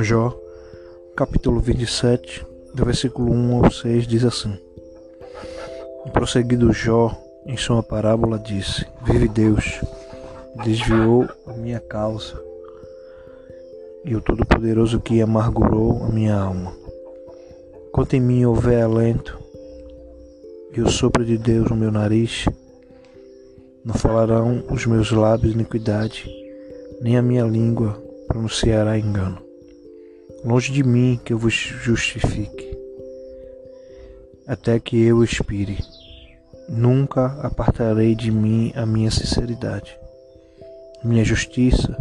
Jó, capítulo 27, do versículo 1 ao 6, diz assim: E prosseguido Jó, em sua parábola, disse: Vive Deus, desviou a minha causa, e o Todo-Poderoso que amargurou a minha alma. Quanto em mim houver alento, e o sopro de Deus no meu nariz, não falarão os meus lábios iniquidade, nem a minha língua pronunciará engano. Longe de mim que eu vos justifique, até que eu expire. Nunca apartarei de mim a minha sinceridade. Minha justiça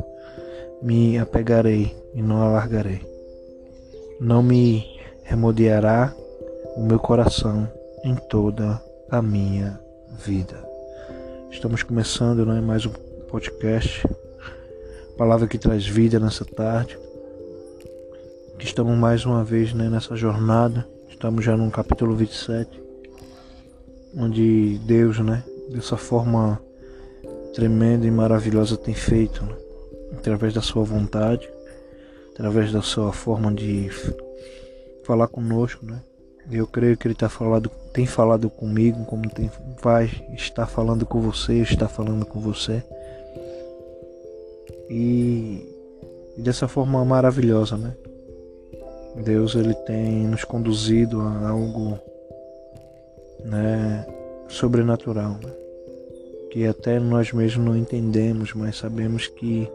me apegarei e não alargarei. Não me remodeará o meu coração em toda a minha vida. Estamos começando né, mais um podcast, palavra que traz vida nessa tarde. Estamos mais uma vez né, nessa jornada, estamos já no capítulo 27, onde Deus, né, dessa forma tremenda e maravilhosa, tem feito, né, através da Sua vontade, através da Sua forma de falar conosco, né, eu creio que ele tá falado, tem falado comigo, como tem, vai estar falando com você, está falando com você. E, e dessa forma maravilhosa, né? Deus ele tem nos conduzido a algo né, sobrenatural, né? que até nós mesmos não entendemos, mas sabemos que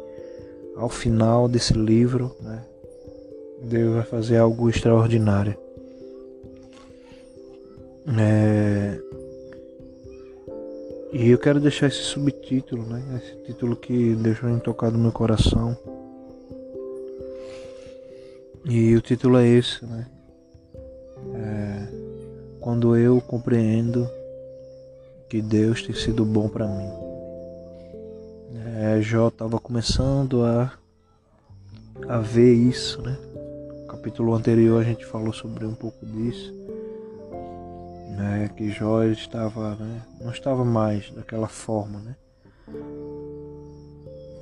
ao final desse livro, né, Deus vai fazer algo extraordinário. É... E eu quero deixar esse subtítulo, né? Esse título que deixou em tocado no meu coração. E o título é esse, né? É... Quando eu compreendo que Deus tem sido bom para mim. É, Jó estava começando a, a ver isso, né? No capítulo anterior a gente falou sobre um pouco disso né, que Jó estava, né, não estava mais daquela forma, né?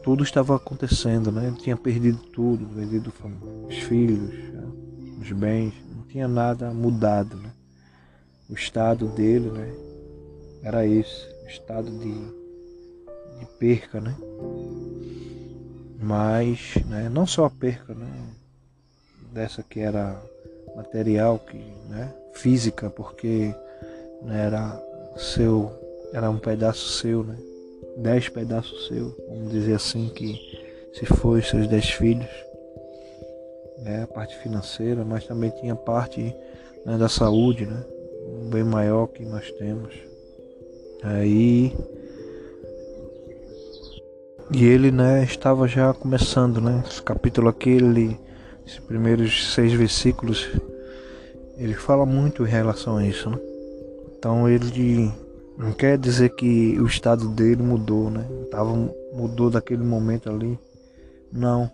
Tudo estava acontecendo, né? Ele tinha perdido tudo, perdido os filhos, né, os bens, não tinha nada mudado, né? O estado dele, né, era esse, o estado de, de perca, né? Mas, né, não só a perca, né, dessa que era material, que, né, física, porque né, era seu, era um pedaço seu, né? Dez pedaços seu, vamos dizer assim, que se foi seus dez filhos, né? A parte financeira, mas também tinha parte né, da saúde, né? Um bem maior que nós temos. Aí e ele, né, estava já começando, né? Esse capítulo aqui, esses primeiros seis versículos, ele fala muito em relação a isso, né? Então ele não quer dizer que o estado dele mudou, né? Tava, mudou daquele momento ali. Não.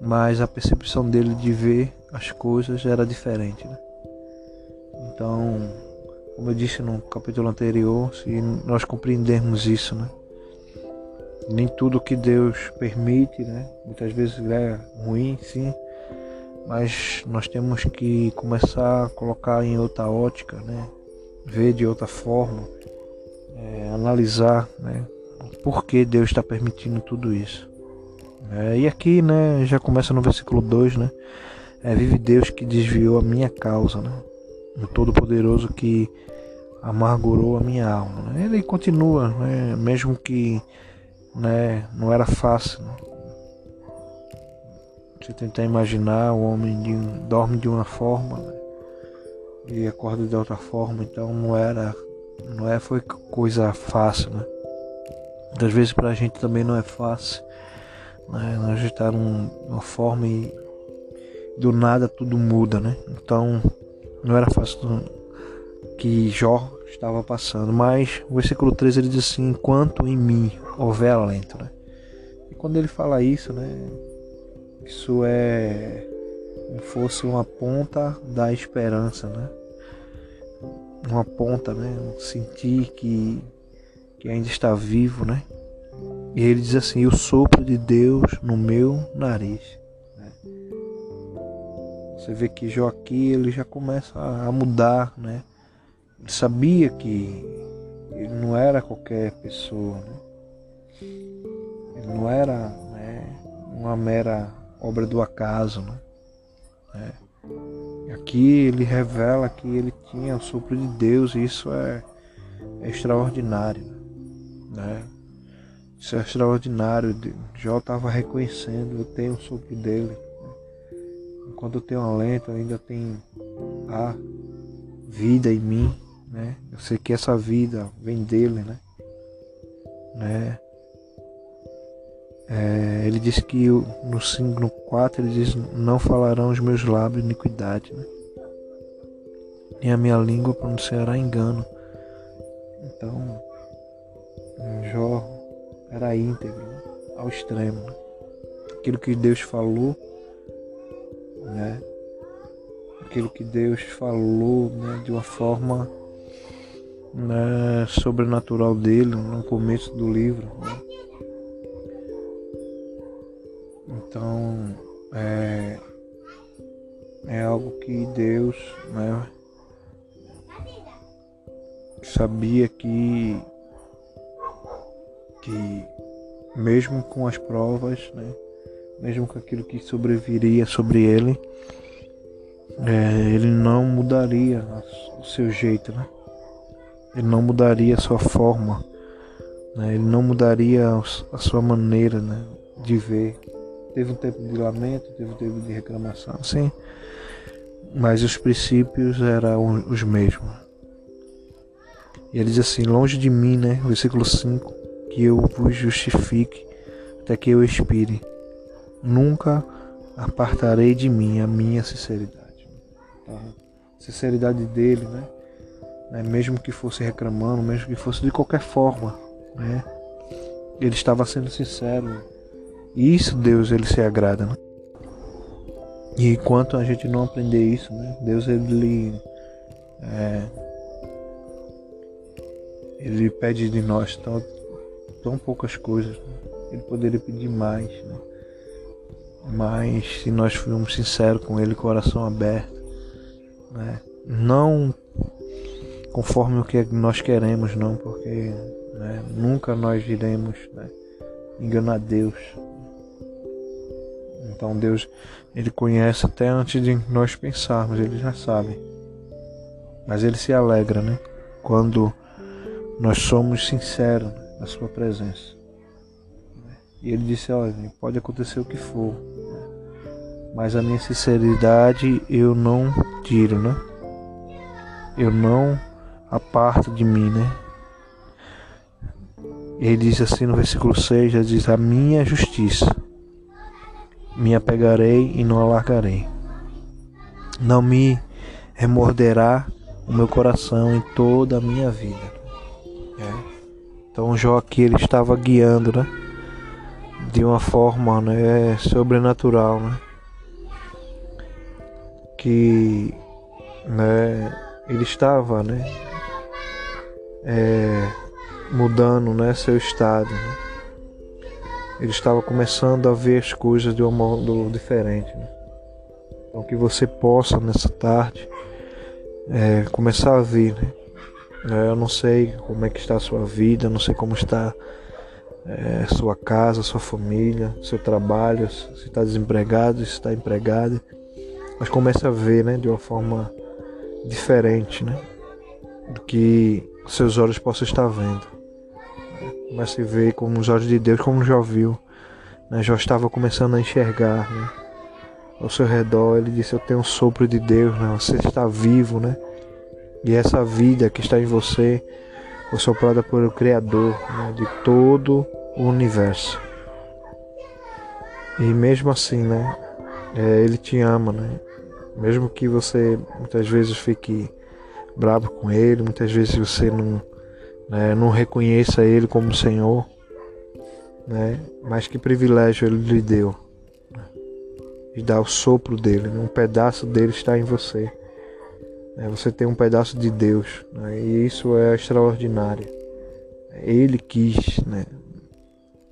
Mas a percepção dele de ver as coisas era diferente, né? Então, como eu disse no capítulo anterior, se nós compreendermos isso, né? Nem tudo que Deus permite, né? Muitas vezes é ruim, sim, mas nós temos que começar a colocar em outra ótica, né? ver de outra forma, é, analisar né? por que Deus está permitindo tudo isso. É, e aqui né, já começa no versículo 2, né? É, vive Deus que desviou a minha causa, né? O Todo-Poderoso que amargurou a minha alma. Né? Ele continua, né? mesmo que né, não era fácil. Né? Você tentar imaginar o homem de, dorme de uma forma né? e acorda de outra forma, então não era, não é foi coisa fácil, né? Às vezes para a gente também não é fácil, né? Nós estar numa forma e do nada tudo muda, né? Então não era fácil que Jó estava passando, mas o versículo 13 ele diz assim: enquanto em mim houver alento, né? E quando ele fala isso, né? Isso é como fosse uma ponta da esperança, né? Uma ponta, né? Sentir que, que ainda está vivo, né? E ele diz assim: o sopro de Deus no meu nariz. Né? Você vê que Jó aqui ele já começa a mudar, né? Ele sabia que ele não era qualquer pessoa, né? Ele não era né, uma mera obra do acaso, né? É. Aqui ele revela que ele tinha o sopro de Deus e isso é, é extraordinário, né? Isso é extraordinário. Jó estava reconhecendo, eu tenho o sopro dele. Enquanto eu tenho alento, ainda tem a vida em mim, né? Eu sei que essa vida vem dele, né? né? É, ele diz que no 5, no 4, ele diz: Não falarão os meus lábios iniquidade, né? nem a minha língua pronunciará engano. Então, Jó era íntegro ao extremo. Aquilo que Deus falou, né? aquilo que Deus falou né? de uma forma né? sobrenatural dele no começo do livro. Né? Então é, é algo que Deus né, sabia que, que mesmo com as provas, né, mesmo com aquilo que sobreviria sobre ele, é, ele não mudaria o seu jeito, né? Ele não mudaria a sua forma, né? ele não mudaria a sua maneira né, de ver. Teve um tempo de lamento, teve um tempo de reclamação, sim, mas os princípios eram os mesmos. E ele diz assim: Longe de mim, né? Versículo 5: Que eu vos justifique até que eu expire. Nunca apartarei de mim a minha sinceridade. Então, sinceridade dele, né? né? Mesmo que fosse reclamando, mesmo que fosse de qualquer forma, né? Ele estava sendo sincero e isso Deus ele se agrada, né? E enquanto a gente não aprender isso, né? Deus ele é, ele pede de nós tão, tão poucas coisas. Né? Ele poderia pedir mais, né? Mas se nós formos sinceros com ele, coração aberto, né? Não conforme o que nós queremos, não, porque né? nunca nós iremos né? enganar Deus. Então Deus, ele conhece até antes de nós pensarmos, ele já sabe. Mas ele se alegra, né? Quando nós somos sinceros sua presença. E ele disse, olha, pode acontecer o que for, mas a minha sinceridade eu não tiro, né? Eu não aparto de mim, né? Ele diz assim no versículo 6, ele diz, a minha justiça me apegarei e não alargarei. Não me remorderá o meu coração em toda a minha vida. Então Jó aqui ele estava guiando, né? De uma forma né, sobrenatural, né? Que né, ele estava, né? É, mudando né, seu estado. Né? ele estava começando a ver as coisas de um modo diferente. Né? Então que você possa nessa tarde é, começar a ver, né? É, eu não sei como é que está a sua vida, não sei como está é, sua casa, sua família, seu trabalho, se está desempregado, se está empregado, mas comece a ver, né, de uma forma diferente, né, do que seus olhos possam estar vendo mas se vê como os olhos de Deus, como já viu. Né? Já estava começando a enxergar né? ao seu redor. Ele disse: Eu tenho um sopro de Deus, né? você está vivo, né? E essa vida que está em você foi soprada pelo Criador né? de todo o universo. E mesmo assim, né? É, ele te ama, né? Mesmo que você muitas vezes fique bravo com ele, muitas vezes você não né, não reconheça Ele como Senhor, né, mas que privilégio Ele lhe deu né, de dar o sopro dele, né, um pedaço dele está em você. Né, você tem um pedaço de Deus né, e isso é extraordinário. Ele quis, né,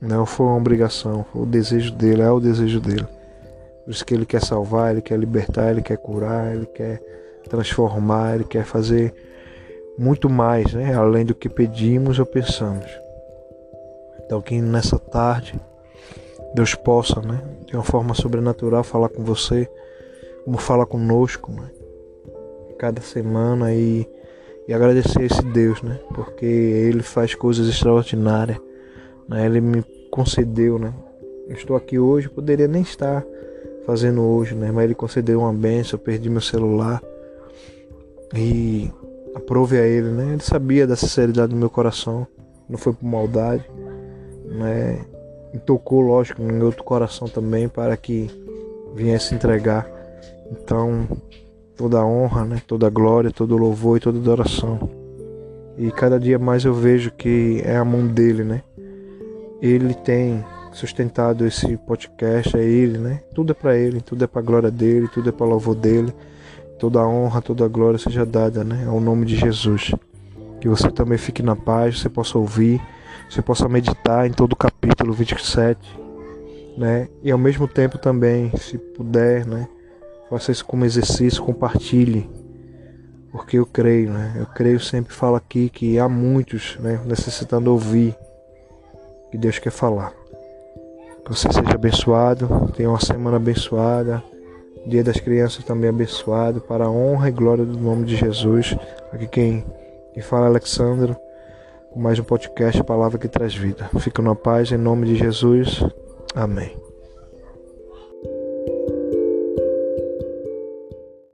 não foi uma obrigação, foi o desejo dele, é o desejo dele. Por isso que ele quer salvar, ele quer libertar, ele quer curar, ele quer transformar, ele quer fazer muito mais, né? além do que pedimos ou pensamos. Então que nessa tarde Deus possa, né, de uma forma sobrenatural falar com você, como fala conosco, né? Cada semana e, e agradecer a esse Deus, né? Porque ele faz coisas extraordinárias, né? Ele me concedeu, né? Eu estou aqui hoje, poderia nem estar fazendo hoje, né? Mas ele concedeu uma benção, eu perdi meu celular e aprove a ele, né? Ele sabia da sinceridade do meu coração, não foi por maldade, né? Me tocou, lógico, no meu outro coração também para que viesse entregar. Então, toda a honra, né? toda a glória, todo o louvor e toda a adoração. E cada dia mais eu vejo que é a mão dele, né? Ele tem sustentado esse podcast, é ele, né? Tudo é para ele, tudo é para a glória dele, tudo é para o louvor dele. Toda a honra, toda a glória seja dada, né? Ao nome de Jesus. Que você também fique na paz, você possa ouvir, você possa meditar em todo o capítulo 27, né? E ao mesmo tempo também, se puder, né? Faça isso como exercício, compartilhe. Porque eu creio, né? Eu creio, sempre falo aqui que há muitos, né, necessitando ouvir que Deus quer falar. Que você seja abençoado, tenha uma semana abençoada. Dia das Crianças também abençoado, para a honra e glória do nome de Jesus. Aqui quem, quem fala é Alexandro, com mais um podcast, Palavra que Traz Vida. Fica na paz, em nome de Jesus. Amém.